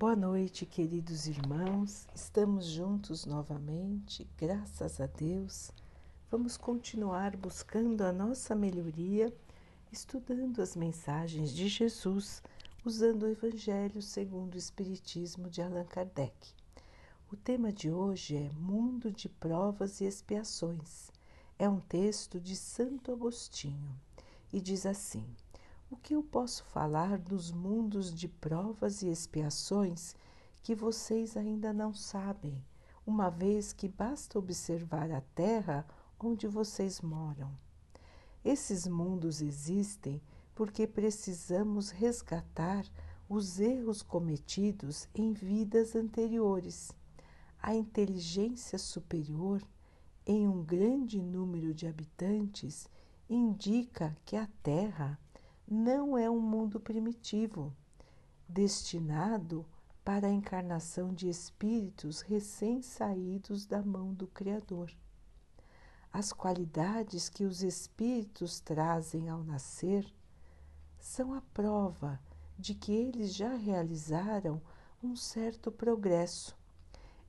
Boa noite, queridos irmãos. Estamos juntos novamente, graças a Deus. Vamos continuar buscando a nossa melhoria, estudando as mensagens de Jesus, usando o Evangelho segundo o Espiritismo de Allan Kardec. O tema de hoje é Mundo de Provas e Expiações. É um texto de Santo Agostinho e diz assim: o que eu posso falar dos mundos de provas e expiações que vocês ainda não sabem, uma vez que basta observar a terra onde vocês moram? Esses mundos existem porque precisamos resgatar os erros cometidos em vidas anteriores. A inteligência superior, em um grande número de habitantes, indica que a Terra não é um mundo primitivo, destinado para a encarnação de espíritos recém-saídos da mão do Criador. As qualidades que os espíritos trazem ao nascer são a prova de que eles já realizaram um certo progresso.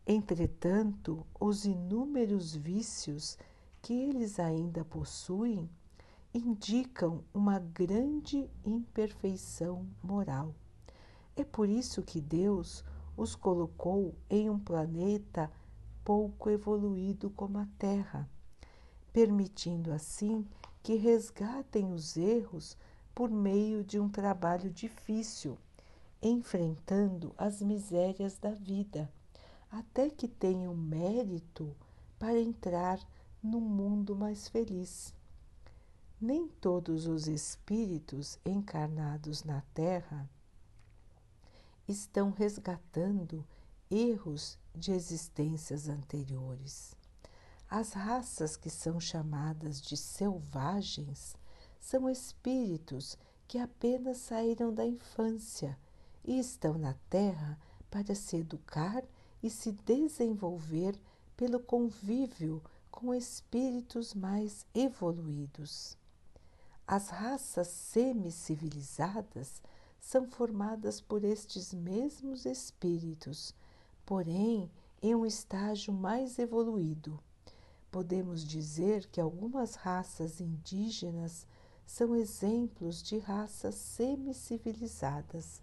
Entretanto, os inúmeros vícios que eles ainda possuem indicam uma grande imperfeição moral. É por isso que Deus os colocou em um planeta pouco evoluído como a Terra, permitindo assim que resgatem os erros por meio de um trabalho difícil, enfrentando as misérias da vida, até que tenham mérito para entrar num mundo mais feliz. Nem todos os espíritos encarnados na Terra estão resgatando erros de existências anteriores. As raças que são chamadas de selvagens são espíritos que apenas saíram da infância e estão na Terra para se educar e se desenvolver pelo convívio com espíritos mais evoluídos. As raças semi-civilizadas são formadas por estes mesmos espíritos, porém em um estágio mais evoluído. Podemos dizer que algumas raças indígenas são exemplos de raças semi-civilizadas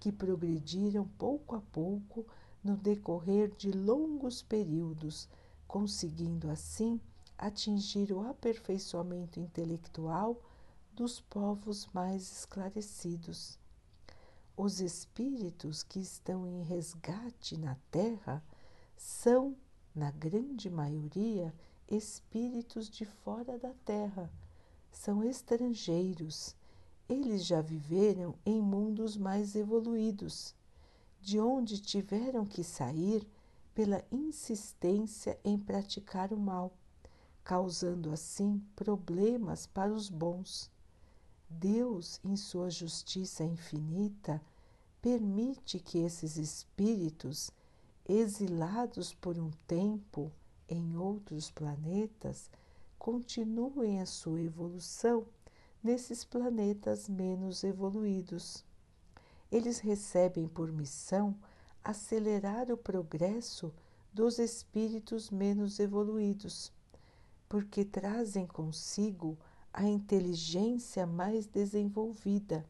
que progrediram pouco a pouco no decorrer de longos períodos, conseguindo assim atingir o aperfeiçoamento intelectual dos povos mais esclarecidos. Os espíritos que estão em resgate na Terra são, na grande maioria, espíritos de fora da Terra, são estrangeiros. Eles já viveram em mundos mais evoluídos, de onde tiveram que sair pela insistência em praticar o mal, causando assim problemas para os bons Deus, em sua justiça infinita, permite que esses espíritos, exilados por um tempo em outros planetas, continuem a sua evolução nesses planetas menos evoluídos. Eles recebem por missão acelerar o progresso dos espíritos menos evoluídos, porque trazem consigo a inteligência mais desenvolvida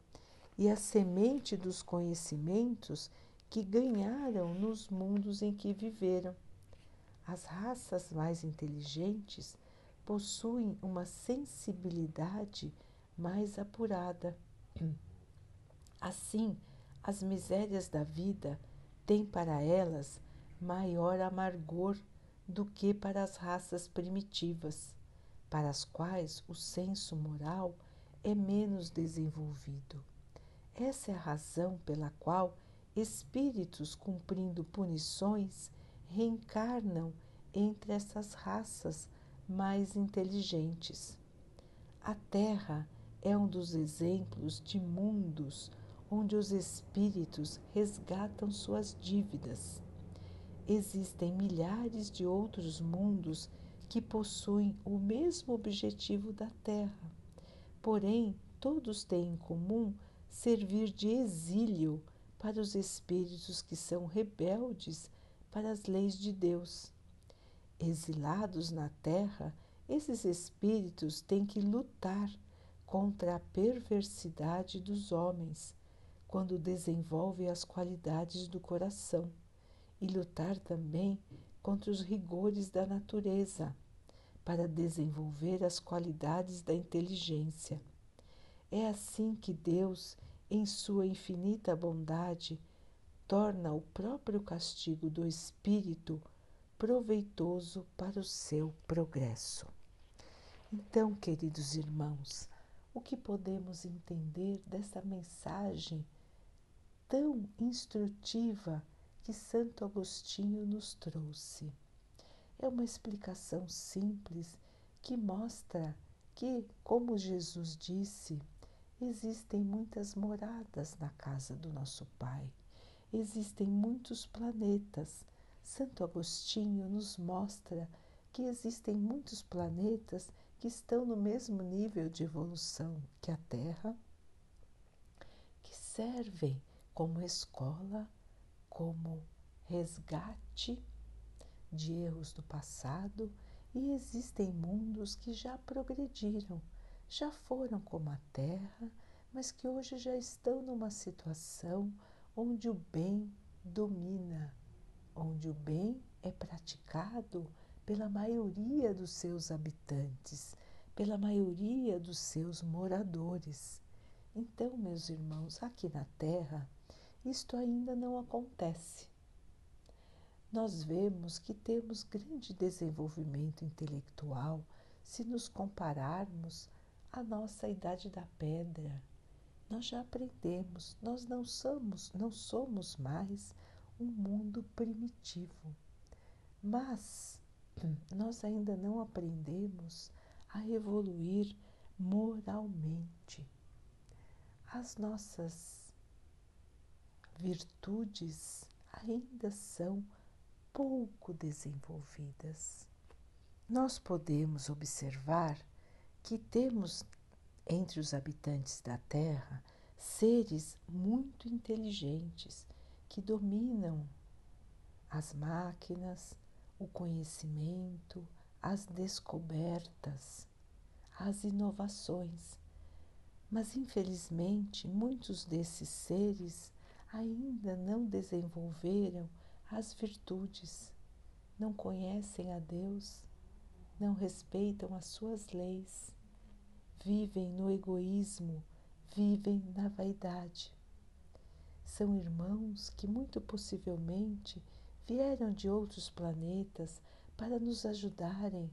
e a semente dos conhecimentos que ganharam nos mundos em que viveram. As raças mais inteligentes possuem uma sensibilidade mais apurada. Assim, as misérias da vida têm para elas maior amargor do que para as raças primitivas para as quais o senso moral é menos desenvolvido. Essa é a razão pela qual espíritos cumprindo punições reencarnam entre essas raças mais inteligentes. A Terra é um dos exemplos de mundos onde os espíritos resgatam suas dívidas. Existem milhares de outros mundos que possuem o mesmo objetivo da Terra. Porém, todos têm em comum servir de exílio para os espíritos que são rebeldes para as leis de Deus. Exilados na terra, esses espíritos têm que lutar contra a perversidade dos homens quando desenvolve as qualidades do coração e lutar também contra os rigores da natureza para desenvolver as qualidades da inteligência. É assim que Deus, em sua infinita bondade, torna o próprio castigo do espírito proveitoso para o seu progresso. Então, queridos irmãos, o que podemos entender dessa mensagem tão instrutiva que Santo Agostinho nos trouxe? É uma explicação simples que mostra que, como Jesus disse, existem muitas moradas na casa do nosso Pai, existem muitos planetas. Santo Agostinho nos mostra que existem muitos planetas que estão no mesmo nível de evolução que a Terra, que servem como escola, como resgate de erros do passado, e existem mundos que já progrediram, já foram como a Terra, mas que hoje já estão numa situação onde o bem domina, onde o bem é praticado pela maioria dos seus habitantes, pela maioria dos seus moradores. Então, meus irmãos, aqui na Terra, isto ainda não acontece. Nós vemos que temos grande desenvolvimento intelectual se nos compararmos à nossa idade da pedra. Nós já aprendemos, nós não somos, não somos mais um mundo primitivo. Mas nós ainda não aprendemos a evoluir moralmente. As nossas virtudes ainda são pouco desenvolvidas. Nós podemos observar que temos entre os habitantes da Terra seres muito inteligentes que dominam as máquinas, o conhecimento, as descobertas, as inovações. Mas, infelizmente, muitos desses seres ainda não desenvolveram as virtudes, não conhecem a Deus, não respeitam as suas leis, vivem no egoísmo, vivem na vaidade. São irmãos que muito possivelmente vieram de outros planetas para nos ajudarem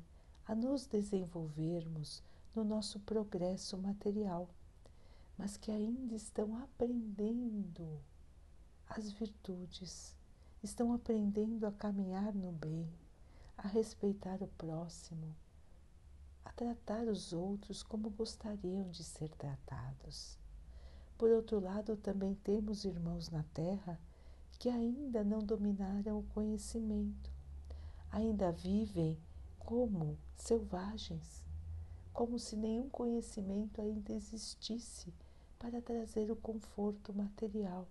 a nos desenvolvermos no nosso progresso material, mas que ainda estão aprendendo as virtudes, estão aprendendo a caminhar no bem, a respeitar o próximo, a tratar os outros como gostariam de ser tratados. Por outro lado, também temos irmãos na Terra que ainda não dominaram o conhecimento, ainda vivem como selvagens, como se nenhum conhecimento ainda existisse para trazer o conforto material.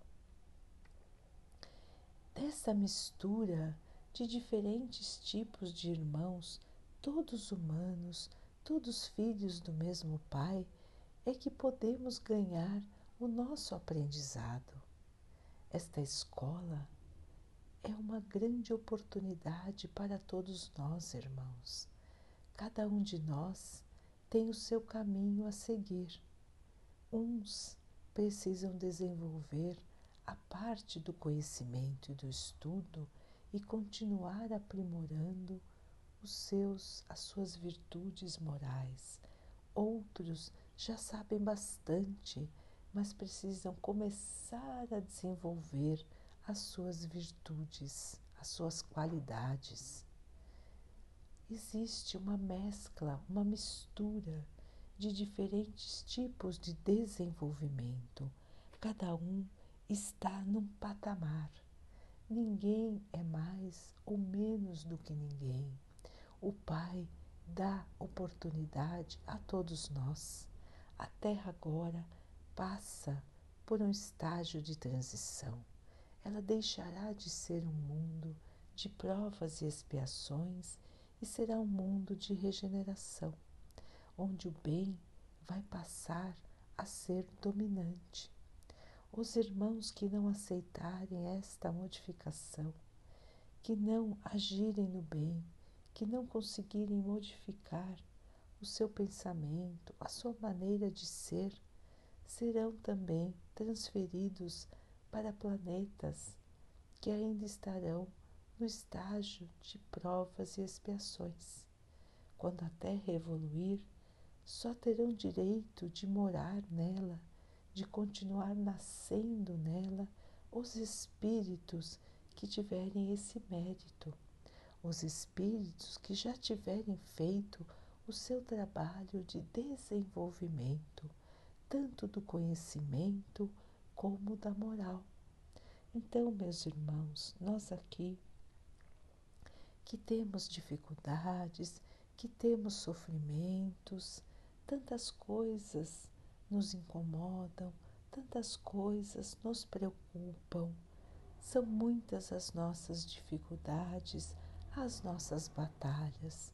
Dessa mistura de diferentes tipos de irmãos, todos humanos, todos filhos do mesmo Pai, é que podemos ganhar o nosso aprendizado. Esta escola é uma grande oportunidade para todos nós, irmãos. Cada um de nós tem o seu caminho a seguir. Uns precisam desenvolver a parte do conhecimento e do estudo e continuar aprimorando os seus as suas virtudes morais. Outros já sabem bastante mas precisam começar a desenvolver as suas virtudes, as suas qualidades. Existe uma mescla, uma mistura de diferentes tipos de desenvolvimento. Cada um está num patamar. Ninguém é mais ou menos do que ninguém. O Pai dá oportunidade a todos nós. A Terra agora passa por um estágio de transição. ela deixará de ser um mundo de provas e expiações e será um mundo de regeneração, onde o bem vai passar a ser dominante. Os irmãos que não aceitarem esta modificação, que não agirem no bem, que não conseguirem modificar o seu pensamento, a sua maneira de ser, serão também transferidos para planetas que ainda estarão no estágio de provas e expiações. Quando a Terra evoluir, só terão direito de morar nela, de continuar nascendo nela, os espíritos que tiverem esse mérito, os espíritos que já tiverem feito o seu trabalho de desenvolvimento, tanto do conhecimento como da moral. Então, meus irmãos, nós aqui que temos dificuldades, que temos sofrimentos, tantas coisas nos incomodam, tantas coisas nos preocupam. São muitas as nossas dificuldades, as nossas batalhas.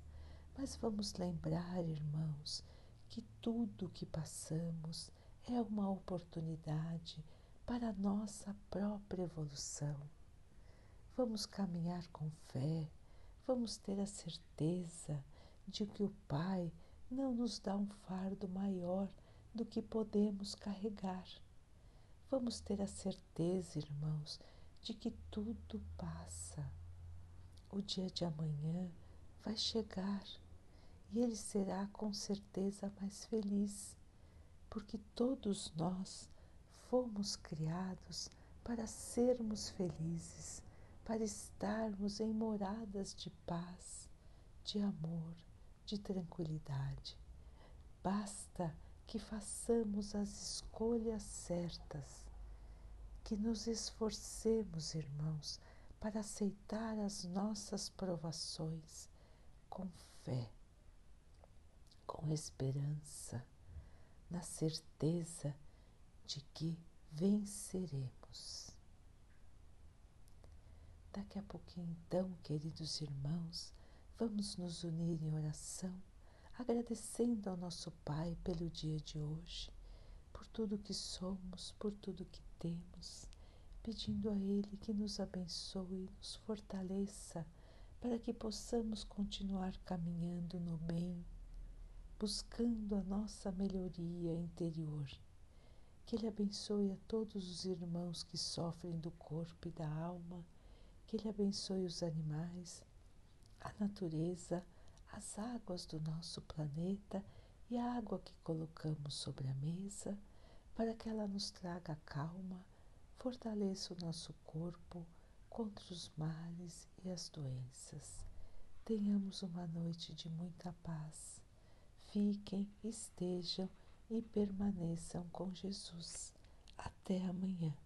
Mas vamos lembrar, irmãos, que tudo que passamos é uma oportunidade para a nossa própria evolução. Vamos caminhar com fé, vamos ter a certeza de que o Pai não nos dá um fardo maior do que podemos carregar. Vamos ter a certeza, irmãos, de que tudo passa. O dia de amanhã vai chegar e ele será com certeza mais feliz, porque todos nós fomos criados para sermos felizes para estarmos em moradas de paz, de amor, de tranquilidade. Basta que façamos as escolhas certas, que nos esforcemos, irmãos, para aceitar as nossas provações com fé, com esperança, na certeza de que venceremos. Daqui a pouquinho, então, queridos irmãos, vamos nos unir em oração, agradecendo ao nosso Pai pelo dia de hoje, por tudo que somos, por tudo que temos, pedindo a Ele que nos abençoe nos fortaleça para que possamos continuar caminhando no bem, buscando a nossa melhoria interior. Que Ele abençoe a todos os irmãos que sofrem do corpo e da alma que Ele abençoe os animais, a natureza, as águas do nosso planeta e a água que colocamos sobre a mesa, para que ela nos traga calma, fortaleça o nosso corpo contra os males e as doenças. Tenhamos uma noite de muita paz. Fiquem, estejam e permaneçam com Jesus. Até amanhã.